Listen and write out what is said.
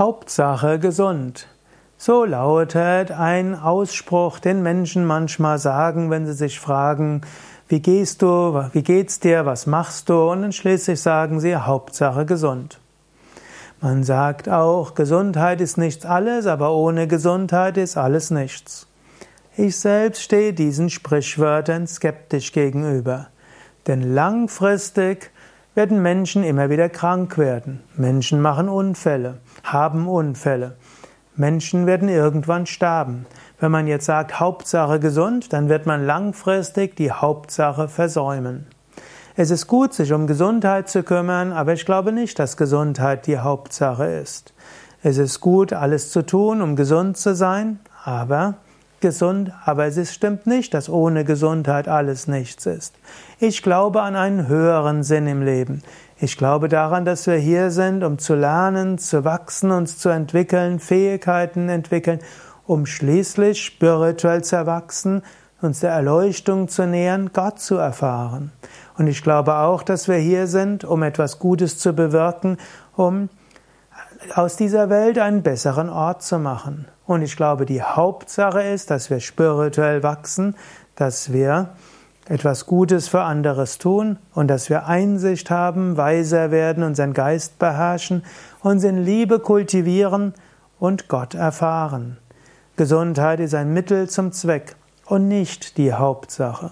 Hauptsache gesund. So lautet ein Ausspruch, den Menschen manchmal sagen, wenn sie sich fragen, wie gehst du, wie geht's dir, was machst du? Und dann schließlich sagen sie, Hauptsache gesund. Man sagt auch, Gesundheit ist nichts alles, aber ohne Gesundheit ist alles nichts. Ich selbst stehe diesen Sprichwörtern skeptisch gegenüber. Denn langfristig werden Menschen immer wieder krank werden. Menschen machen Unfälle, haben Unfälle. Menschen werden irgendwann sterben. Wenn man jetzt sagt, Hauptsache gesund, dann wird man langfristig die Hauptsache versäumen. Es ist gut, sich um Gesundheit zu kümmern, aber ich glaube nicht, dass Gesundheit die Hauptsache ist. Es ist gut, alles zu tun, um gesund zu sein, aber gesund, aber es stimmt nicht, dass ohne Gesundheit alles nichts ist. Ich glaube an einen höheren Sinn im Leben. Ich glaube daran, dass wir hier sind, um zu lernen, zu wachsen, uns zu entwickeln, Fähigkeiten entwickeln, um schließlich spirituell zu erwachsen, uns der Erleuchtung zu nähern, Gott zu erfahren. Und ich glaube auch, dass wir hier sind, um etwas Gutes zu bewirken, um aus dieser Welt einen besseren Ort zu machen. Und ich glaube, die Hauptsache ist, dass wir spirituell wachsen, dass wir etwas Gutes für anderes tun und dass wir Einsicht haben, weiser werden, unseren Geist beherrschen, uns in Liebe kultivieren und Gott erfahren. Gesundheit ist ein Mittel zum Zweck und nicht die Hauptsache.